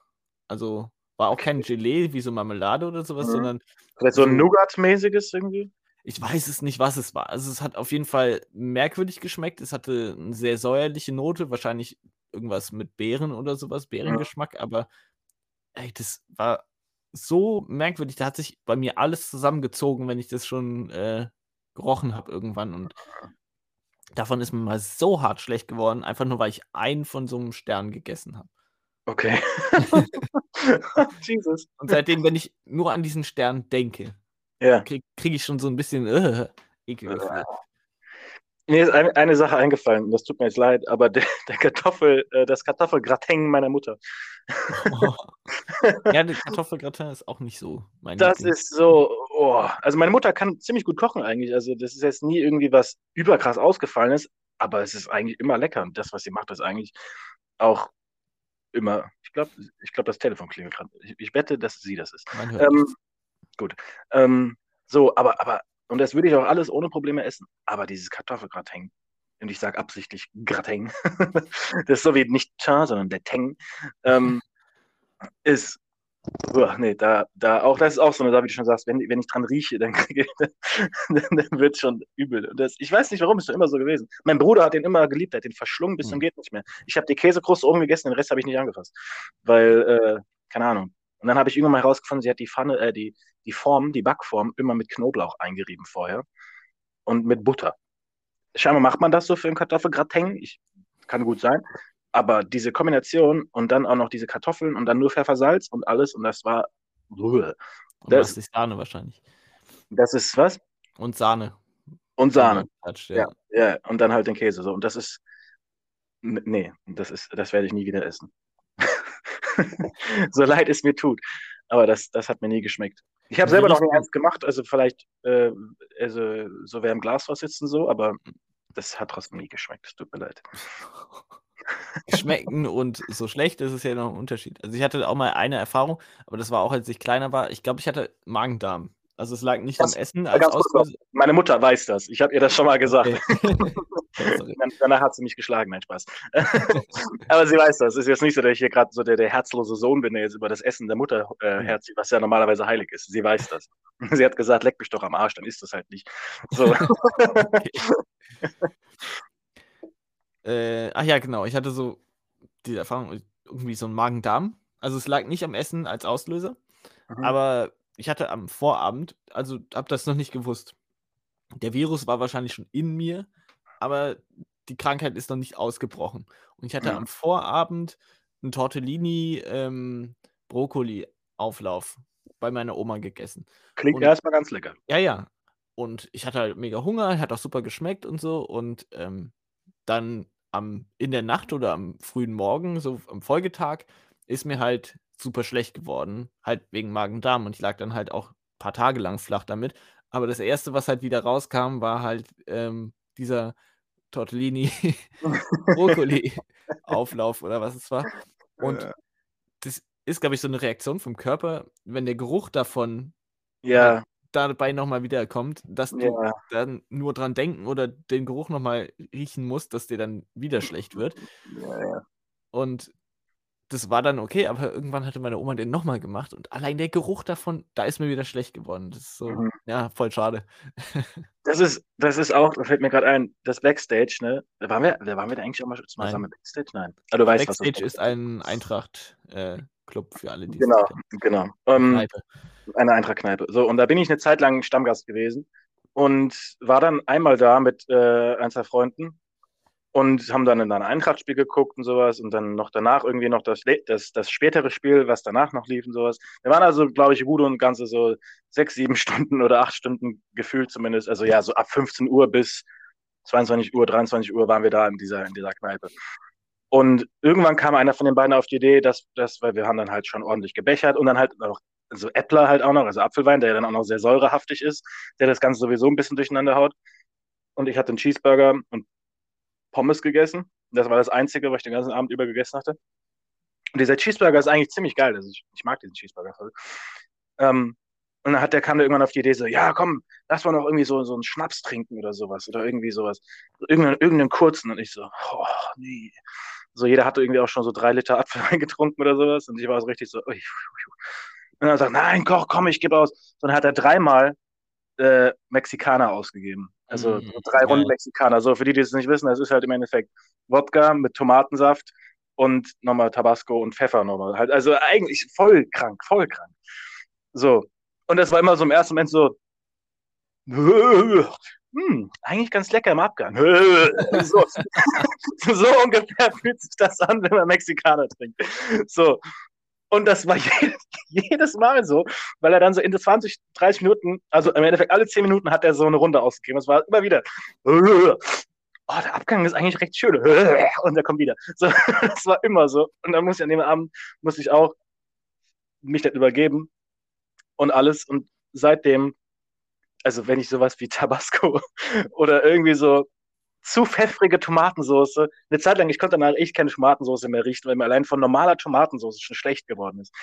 Also war auch kein Gelee wie so Marmelade oder sowas, mhm. sondern. Vielleicht so ein Nougat-mäßiges irgendwie? Ich weiß es nicht, was es war. Also es hat auf jeden Fall merkwürdig geschmeckt. Es hatte eine sehr säuerliche Note, wahrscheinlich irgendwas mit Beeren oder sowas, Beerengeschmack, mhm. aber ey, das war so merkwürdig. Da hat sich bei mir alles zusammengezogen, wenn ich das schon äh, gerochen habe irgendwann. Und davon ist mir mal so hart schlecht geworden, einfach nur weil ich einen von so einem Stern gegessen habe. Okay. Jesus. Und seitdem, wenn ich nur an diesen Stern denke, ja. kriege krieg ich schon so ein bisschen äh, Ekelgefühl. Mir ist eine, eine, Sache eingefallen, das tut mir jetzt leid, aber der, der Kartoffel, äh, das Kartoffelgratin meiner Mutter. Oh. Ja, der Kartoffelgratin ist auch nicht so mein Das Ding. ist so, oh. also meine Mutter kann ziemlich gut kochen eigentlich. Also das ist jetzt nie irgendwie was überkrass ausgefallen ist, aber es ist eigentlich immer lecker. Und das, was sie macht, ist eigentlich auch immer, ich glaube, ich glaube, das Telefon klingelt gerade. Ich, ich, wette, dass sie das ist. Ähm, gut. Ähm, so, aber, aber, und das würde ich auch alles ohne Probleme essen. Aber dieses Kartoffelgratin, und ich sage absichtlich Gratin, das ist so wie nicht Cha, sondern der Teng, ähm, ist Uah, nee, da, da auch, das ist auch so eine Sache, wie du schon sagst, wenn, wenn ich dran rieche, dann, kriege, dann, dann wird es schon übel. Das, ich weiß nicht warum, ist schon immer so gewesen. Mein Bruder hat den immer geliebt, er hat den verschlungen bis zum mhm. geht nicht mehr. Ich habe die Käsekruste oben gegessen, den Rest habe ich nicht angefasst. Weil, äh, keine Ahnung. Und dann habe ich irgendwann mal herausgefunden, sie hat die Pfanne, äh, die, die Form, die Backform immer mit Knoblauch eingerieben vorher. Und mit Butter. Scheinbar macht man das so für einen Kartoffelgratin. Ich, kann gut sein. Aber diese Kombination und dann auch noch diese Kartoffeln und dann nur Pfeffersalz und alles und das war. Und das ist Sahne wahrscheinlich. Das ist was? Und Sahne. Und Sahne. Ja. ja. ja, und dann halt den Käse. So. Und das ist. Nee, das ist, das werde ich nie wieder essen. so leid es mir tut. Aber das, das hat mir nie geschmeckt. Ich habe selber noch nie eins gemacht, also vielleicht äh, also, so wer im Glas was sitzen so, aber das hat trotzdem nie geschmeckt. Es tut mir leid. schmecken und so schlecht ist es ja noch ein Unterschied. Also ich hatte auch mal eine Erfahrung, aber das war auch, als ich kleiner war. Ich glaube, ich hatte Magen-Darm. Also es lag nicht das, am Essen. Als Meine Mutter weiß das. Ich habe ihr das schon mal gesagt. Okay. Danach hat sie mich geschlagen, nein Spaß. Aber sie weiß das. Es ist jetzt nicht so, dass ich hier gerade so der, der, herzlose Sohn bin, der jetzt über das Essen der Mutter äh, herzieht, was ja normalerweise heilig ist. Sie weiß das. Sie hat gesagt, leck mich doch am Arsch, dann ist das halt nicht. So. Äh, ach ja, genau. Ich hatte so die Erfahrung, irgendwie so ein Magen-Darm. Also es lag nicht am Essen als Auslöser, mhm. aber ich hatte am Vorabend, also habe das noch nicht gewusst. Der Virus war wahrscheinlich schon in mir, aber die Krankheit ist noch nicht ausgebrochen. Und ich hatte mhm. am Vorabend einen Tortellini ähm, bei meiner Oma gegessen. Klingt erstmal ganz lecker. Ja, ja. Und ich hatte halt mega Hunger, hat auch super geschmeckt und so. Und ähm, dann am, in der Nacht oder am frühen Morgen, so am Folgetag, ist mir halt super schlecht geworden, halt wegen Magen-Darm. Und ich lag dann halt auch ein paar Tage lang flach damit. Aber das Erste, was halt wieder rauskam, war halt ähm, dieser Tortellini-Brokkoli-Auflauf oder was es war. Und das ist, glaube ich, so eine Reaktion vom Körper, wenn der Geruch davon ja dabei nochmal wiederkommt, dass du ja. dann nur dran denken oder den Geruch nochmal riechen musst, dass dir dann wieder schlecht wird. Ja, ja. Und das war dann okay, aber irgendwann hatte meine Oma den nochmal gemacht und allein der Geruch davon, da ist mir wieder schlecht geworden. Das ist so, mhm. ja, voll schade. Das ist, das ist auch, da fällt mir gerade ein, das Backstage, ne? Da waren wir, da waren wir da eigentlich auch mal zusammen Backstage? Nein. Ah, du weißt, Backstage was ist ein Eintracht-Club äh, für alle, die Genau, genau. Um, eine Eintracht-Kneipe. So, und da bin ich eine Zeit lang Stammgast gewesen und war dann einmal da mit äh, ein, zwei Freunden und haben dann in ein Eintracht-Spiel geguckt und sowas und dann noch danach irgendwie noch das, das, das spätere Spiel, was danach noch lief und sowas. Wir waren also, glaube ich, gut und ganze so sechs, sieben Stunden oder acht Stunden gefühlt zumindest, also ja, so ab 15 Uhr bis 22 Uhr, 23 Uhr waren wir da in dieser, in dieser Kneipe. Und irgendwann kam einer von den beiden auf die Idee, dass, dass, weil wir haben dann halt schon ordentlich gebechert und dann halt noch also Äppler halt auch noch, also Apfelwein, der dann auch noch sehr säurehaftig ist, der das Ganze sowieso ein bisschen durcheinander haut. Und ich hatte einen Cheeseburger und Pommes gegessen. Das war das Einzige, was ich den ganzen Abend über gegessen hatte. Und dieser Cheeseburger ist eigentlich ziemlich geil. Also ich, ich mag diesen Cheeseburger voll. Ähm, und dann hat der kam irgendwann auf die Idee so, ja, komm, lass mal noch irgendwie so, so einen Schnaps trinken oder sowas oder irgendwie sowas. Irgendeinen, irgendeinen kurzen. Und ich so, oh, nee. So, jeder hatte irgendwie auch schon so drei Liter Apfelwein getrunken oder sowas. Und ich war so richtig so, ui, ui, ui. Und dann sagt, nein, koch, komm, ich gebe aus. Und dann hat er dreimal äh, Mexikaner ausgegeben. Also mm, drei geil. Runden Mexikaner. So, für die, die es nicht wissen, das ist halt im Endeffekt Wodka mit Tomatensaft und nochmal Tabasco und Pfeffer nochmal. Halt, also eigentlich voll krank, voll krank. So. Und das war immer so im ersten Moment so, hm, eigentlich ganz lecker im Abgang. so, so ungefähr fühlt sich das an, wenn man Mexikaner trinkt. So. Und das war jedes, Mal so, weil er dann so in 20, 30 Minuten, also im Endeffekt alle 10 Minuten hat er so eine Runde ausgegeben. Es war immer wieder, oh, der Abgang ist eigentlich recht schön. Und er kommt wieder. So, das war immer so. Und dann muss ich an dem Abend, muss ich auch mich dann übergeben und alles. Und seitdem, also wenn ich sowas wie Tabasco oder irgendwie so zu pfeffrige Tomatensauce. Eine Zeit lang, ich konnte danach echt keine Tomatensauce mehr riechen, weil mir allein von normaler Tomatensauce schon schlecht geworden ist.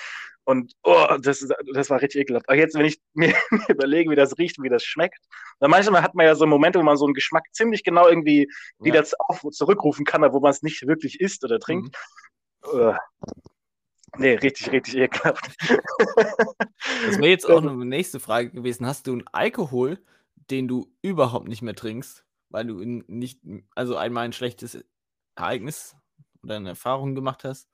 Und oh, das, das war richtig ekelhaft. Aber jetzt, wenn ich mir, überlege, wie das riecht und wie das schmeckt, dann manchmal hat man ja so Momente, wo man so einen Geschmack ziemlich genau irgendwie ja. wieder auf, zurückrufen kann, wo man es nicht wirklich isst oder trinkt. Mhm. Uh. Nee, richtig, richtig ekelhaft. Das wäre jetzt auch eine nächste Frage gewesen. Hast du einen Alkohol, den du überhaupt nicht mehr trinkst? weil du nicht, also einmal ein schlechtes Ereignis oder eine Erfahrung gemacht hast?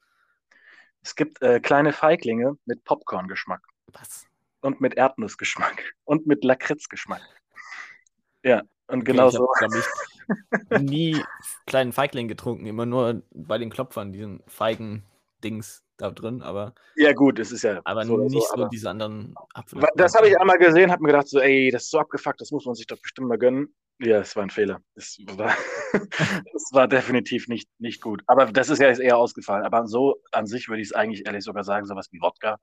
Es gibt äh, kleine Feiglinge mit Popcorn-Geschmack. Was? Und mit Erdnussgeschmack. Und mit Lakritzgeschmack. Ja, und okay, genau so. Ich habe nie kleinen Feigling getrunken, immer nur bei den Klopfern, diesen feigen Dings da drin, aber. Ja, gut, es ist ja. Aber so nicht so, so diese anderen Apfel. Das habe ich einmal gesehen, habe mir gedacht, so, ey, das ist so abgefuckt, das muss man sich doch bestimmt mal gönnen. Ja, es war ein Fehler. Es war, es war definitiv nicht, nicht gut. Aber das ist ja jetzt eher ausgefallen. Aber so an sich würde ich es eigentlich ehrlich sogar sagen, sowas wie Wodka.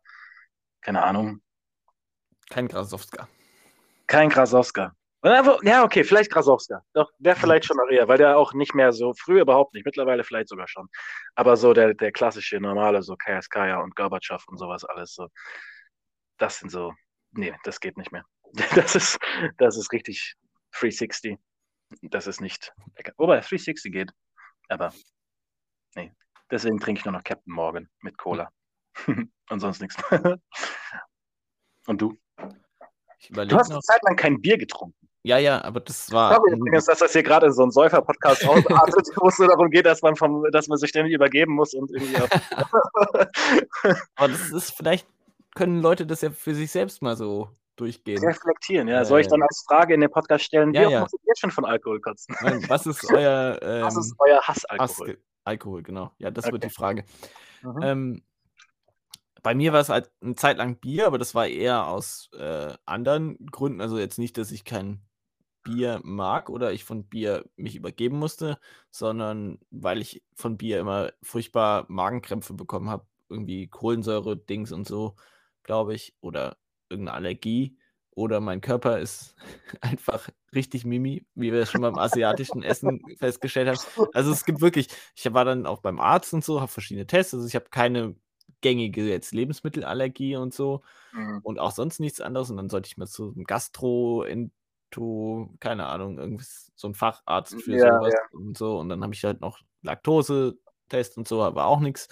Keine Ahnung. Kein Krasowska. Kein Krasowska. Ja, okay, vielleicht Krasowska. Doch, der vielleicht schon noch eher, weil der auch nicht mehr so, früher überhaupt nicht, mittlerweile vielleicht sogar schon. Aber so der, der klassische, normale, so KSK und Gorbatschow und sowas alles so. Das sind so, nee, das geht nicht mehr. Das ist, das ist richtig, 360. Das ist nicht lecker. Wobei 360 geht. Aber nee. Deswegen trinke ich nur noch Captain Morgan mit Cola. Und sonst nichts. Und du? du hast eine Zeit lang kein Bier getrunken. Ja, ja, aber das war. Ich glaube übrigens, dass das hier gerade so einem Säufer-Podcast ausartet, wo es nur darum geht, dass man, vom, dass man sich ständig übergeben muss und irgendwie. aber das ist vielleicht, können Leute das ja für sich selbst mal so durchgehen. Reflektieren, ja. Soll ich dann als Frage in den Podcast stellen, ja, wie ja. oft ihr schon von Alkohol kotzen? Was ist euer, ähm, was ist euer Hassalkohol? Hass Alkohol, genau. Ja, das okay. wird die Frage. Mhm. Ähm, bei mir war es halt eine Zeit lang Bier, aber das war eher aus äh, anderen Gründen. Also jetzt nicht, dass ich kein Bier mag oder ich von Bier mich übergeben musste, sondern weil ich von Bier immer furchtbar Magenkrämpfe bekommen habe. Irgendwie Kohlensäure-Dings und so, glaube ich. Oder irgendeine Allergie oder mein Körper ist einfach richtig Mimi, wie wir es schon beim asiatischen Essen festgestellt haben. Also es gibt wirklich, ich war dann auch beim Arzt und so, habe verschiedene Tests, also ich habe keine gängige jetzt Lebensmittelallergie und so mhm. und auch sonst nichts anderes und dann sollte ich mal zu einem Gastroento, keine Ahnung, irgendwie so ein Facharzt für ja, sowas ja. und so und dann habe ich halt noch Laktose-Test und so, aber auch nichts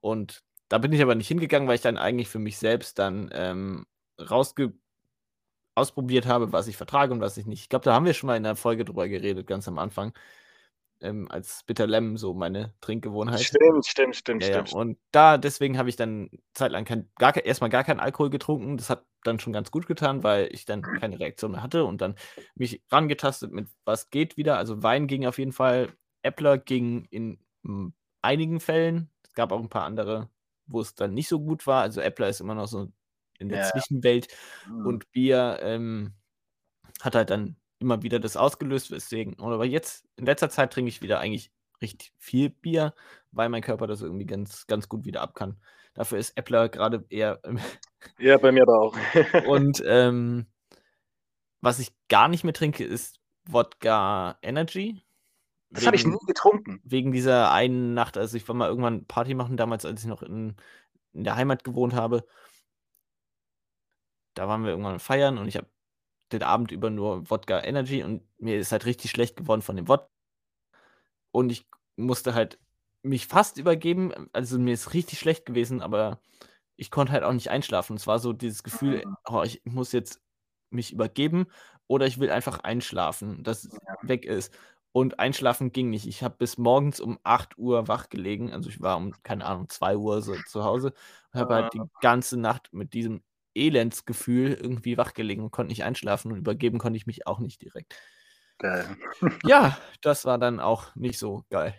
und da bin ich aber nicht hingegangen, weil ich dann eigentlich für mich selbst dann ähm, rausge ausprobiert habe, was ich vertrage und was ich nicht. Ich glaube, da haben wir schon mal in der Folge drüber geredet, ganz am Anfang. Ähm, als Bitter Lemon, so meine Trinkgewohnheit. Stimmt, stimmt, stimmt, ja, stimmt. Und da, deswegen habe ich dann zeitlang kein, gar, erstmal gar keinen Alkohol getrunken. Das hat dann schon ganz gut getan, weil ich dann keine Reaktion mehr hatte und dann mich rangetastet mit was geht wieder. Also Wein ging auf jeden Fall. Äppler ging in m, einigen Fällen. Es gab auch ein paar andere, wo es dann nicht so gut war. Also Äppler ist immer noch so in der ja. Zwischenwelt. Mhm. Und Bier ähm, hat halt dann immer wieder das ausgelöst, weswegen. Aber jetzt, in letzter Zeit trinke ich wieder eigentlich richtig viel Bier, weil mein Körper das irgendwie ganz, ganz gut wieder ab kann. Dafür ist Äppler gerade eher. ja, bei mir aber auch. und ähm, was ich gar nicht mehr trinke, ist Wodka Energy. Das habe ich nie getrunken. Wegen dieser einen Nacht, also ich war mal irgendwann Party machen, damals, als ich noch in, in der Heimat gewohnt habe. Da waren wir irgendwann feiern und ich habe den Abend über nur Wodka Energy und mir ist halt richtig schlecht geworden von dem Wodka. Und ich musste halt mich fast übergeben. Also mir ist richtig schlecht gewesen, aber ich konnte halt auch nicht einschlafen. Es war so dieses Gefühl, mhm. oh, ich muss jetzt mich übergeben oder ich will einfach einschlafen, dass es weg ist. Und einschlafen ging nicht. Ich habe bis morgens um 8 Uhr wach gelegen. Also ich war um, keine Ahnung, 2 Uhr so zu Hause und habe halt die ah. ganze Nacht mit diesem Elendsgefühl irgendwie wach gelegen und konnte nicht einschlafen und übergeben konnte ich mich auch nicht direkt. Geil. ja, das war dann auch nicht so geil.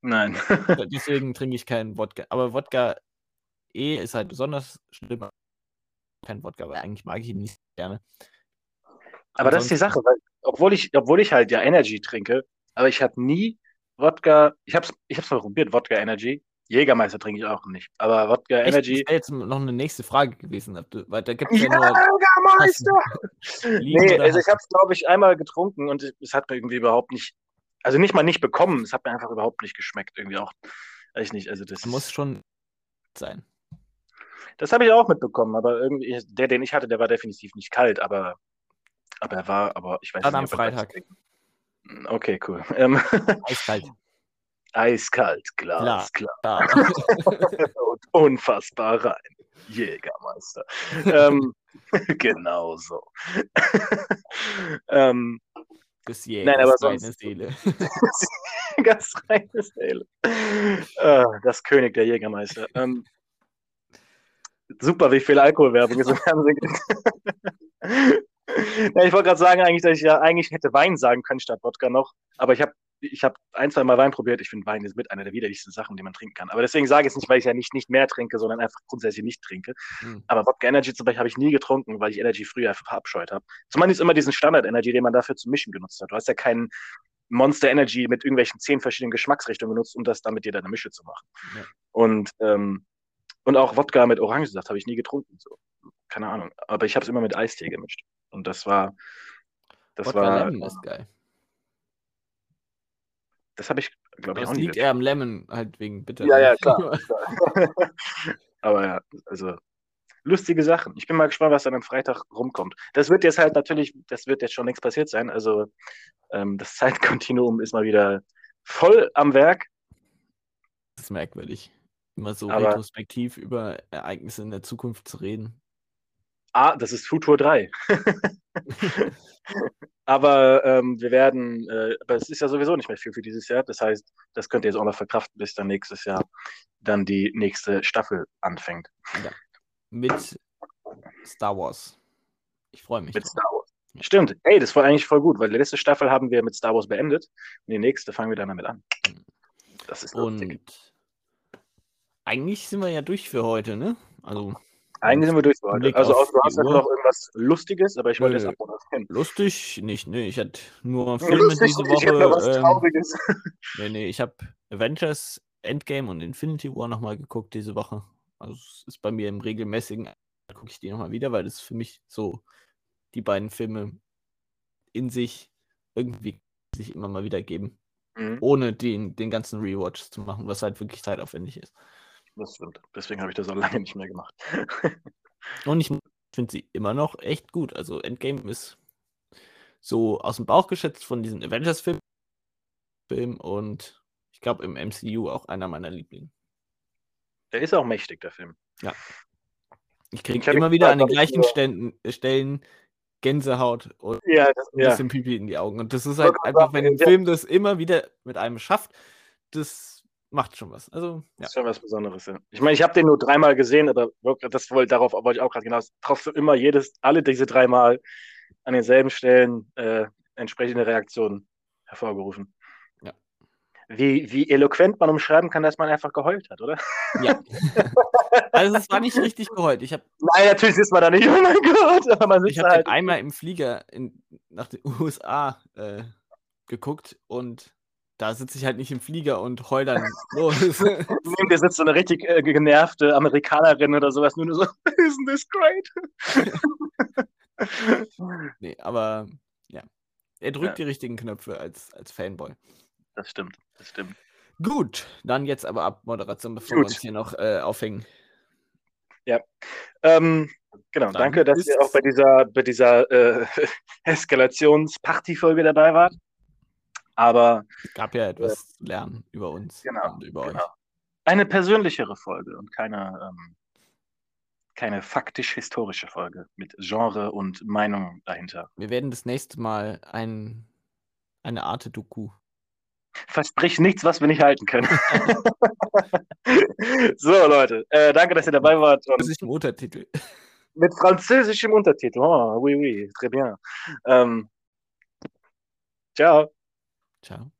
Nein. Deswegen trinke ich keinen Wodka. Aber Wodka E ist halt besonders schlimm. Kein Wodka, weil eigentlich mag ich ihn nicht gerne. Aber das ist die Sache, weil, obwohl ich, obwohl ich halt ja Energy trinke, aber ich habe nie Wodka, ich habe es ich hab's mal probiert, Wodka Energy. Jägermeister trinke ich auch nicht. Aber Wodka Echt? Energy. Das wäre jetzt noch eine nächste Frage gewesen. Weil da gibt's ja Jägermeister! nee, also ich habe es, glaube ich, einmal getrunken und es hat mir irgendwie überhaupt nicht, also nicht mal nicht bekommen, es hat mir einfach überhaupt nicht geschmeckt. Irgendwie auch, weiß ich nicht. Also das muss schon sein. Das habe ich auch mitbekommen, aber irgendwie, der, den ich hatte, der war definitiv nicht kalt, aber, aber er war, aber ich weiß Dann nicht. Dann am Freitag. Okay, cool. Ähm, Eiskalt. Eiskalt, Glas, klar. klar. Und unfassbar rein. Jägermeister. ähm, genau so. ähm, das Jäger, Nein, aber sonst, Seele. ganz reine Seele. Äh, das König der Jägermeister. Ähm, super, wie viel Alkoholwerbung es im Fernsehen gibt. ja, ich wollte gerade sagen, eigentlich, dass ich ja eigentlich hätte Wein sagen können statt Wodka noch, aber ich habe ich habe ein, zwei Mal Wein probiert. Ich finde, Wein ist mit einer der widerlichsten Sachen, die man trinken kann. Aber deswegen sage ich es nicht, weil ich ja nicht, nicht mehr trinke, sondern einfach grundsätzlich nicht trinke. Mhm. Aber Wodka Energy zum Beispiel habe ich nie getrunken, weil ich Energy früher einfach verabscheut habe. Zumindest immer diesen Standard Energy, den man dafür zum Mischen genutzt hat. Du hast ja keinen Monster Energy mit irgendwelchen zehn verschiedenen Geschmacksrichtungen genutzt, um das damit dir deine Mische zu machen. Ja. Und, ähm, und auch Wodka mit Orangensaft habe ich nie getrunken. So. Keine Ahnung. Aber ich habe es immer mit Eistee gemischt. Und das war. Das Wodka war. Lemon ist geil. Das habe ich, glaube ich, auch nicht. Das liegt eher am Lemon, halt wegen Bitter. Ja, ja, klar. Aber ja, also lustige Sachen. Ich bin mal gespannt, was dann am Freitag rumkommt. Das wird jetzt halt natürlich, das wird jetzt schon längst passiert sein. Also ähm, das Zeitkontinuum ist mal wieder voll am Werk. Das ist merkwürdig, immer so Aber, retrospektiv über Ereignisse in der Zukunft zu reden. Ah, das ist Futur 3. aber ähm, wir werden, äh, aber es ist ja sowieso nicht mehr viel für dieses Jahr. Das heißt, das könnt ihr jetzt auch noch verkraften, bis dann nächstes Jahr dann die nächste Staffel anfängt. Ja. Mit Star Wars. Ich freue mich. Mit drauf. Star Wars. Stimmt. Ey, das war eigentlich voll gut, weil die letzte Staffel haben wir mit Star Wars beendet und die nächste fangen wir dann damit an. Das ist lustig. Und eigentlich sind wir ja durch für heute, ne? Also eigentlich sind wir durch. Also du hast noch irgendwas Lustiges, aber ich wollte jetzt abmoderieren. Lustig? Nicht, ne. Ich hatte nur Filme Lustig, diese Woche. Ich habe was ähm, Trauriges. Nee, nee, ich habe Avengers Endgame und Infinity War nochmal geguckt diese Woche. Also es ist bei mir im regelmäßigen, gucke ich die nochmal wieder, weil das für mich so die beiden Filme in sich irgendwie sich immer mal wieder geben. Mhm. Ohne den, den ganzen Rewatch zu machen, was halt wirklich zeitaufwendig ist. Das stimmt. Deswegen habe ich das auch lange nicht mehr gemacht. Und ich finde sie immer noch echt gut. Also Endgame ist so aus dem Bauch geschätzt von diesen Avengers-Filmen Film und ich glaube im MCU auch einer meiner Lieblinge. Der ist auch mächtig, der Film. Ja. Ich kriege immer wieder an den gleichen Ständen, Stellen Gänsehaut und ja, das, ein bisschen ja. Pipi in die Augen. Und das ist halt einfach, wenn ein Film das immer wieder mit einem schafft, das macht schon was. Also, ja. Das ist schon was Besonderes, ja. Ich meine, ich habe den nur dreimal gesehen, aber das wollte, darauf wollte ich auch gerade hinaus. Trotzdem immer jedes, alle diese dreimal an denselben Stellen äh, entsprechende Reaktionen hervorgerufen. Ja. wie, wie eloquent man umschreiben kann, dass man einfach geheult hat, oder? Ja. also es war nicht richtig geheult. Ich hab, Nein, natürlich sitzt man da nicht, oh mein Gott, aber man Ich habe halt einmal im Flieger in, nach den USA äh, geguckt und da sitze ich halt nicht im Flieger und heul dann los. Neben dir sitzt so eine richtig äh, genervte Amerikanerin oder sowas, nur, nur so, isn't this great? nee, aber ja. Er drückt ja. die richtigen Knöpfe als, als Fanboy. Das stimmt, das stimmt. Gut, dann jetzt aber ab Moderation, bevor Gut. wir uns hier noch äh, aufhängen. Ja. Ähm, genau, dann danke, dass ihr auch bei dieser, bei dieser äh, Eskalations-Party-Folge dabei wart. Aber. Es gab ja etwas äh, zu lernen über uns genau, und über genau. euch. Eine persönlichere Folge und keine, ähm, keine faktisch-historische Folge mit Genre und Meinung dahinter. Wir werden das nächste Mal ein, eine Art Doku. Versprich nichts, was wir nicht halten können. so, Leute, äh, danke, dass ihr dabei wart. Mit französischem Untertitel. Mit französischem Untertitel. Oh, oui, oui, très bien. Ähm, ciao. Ciao.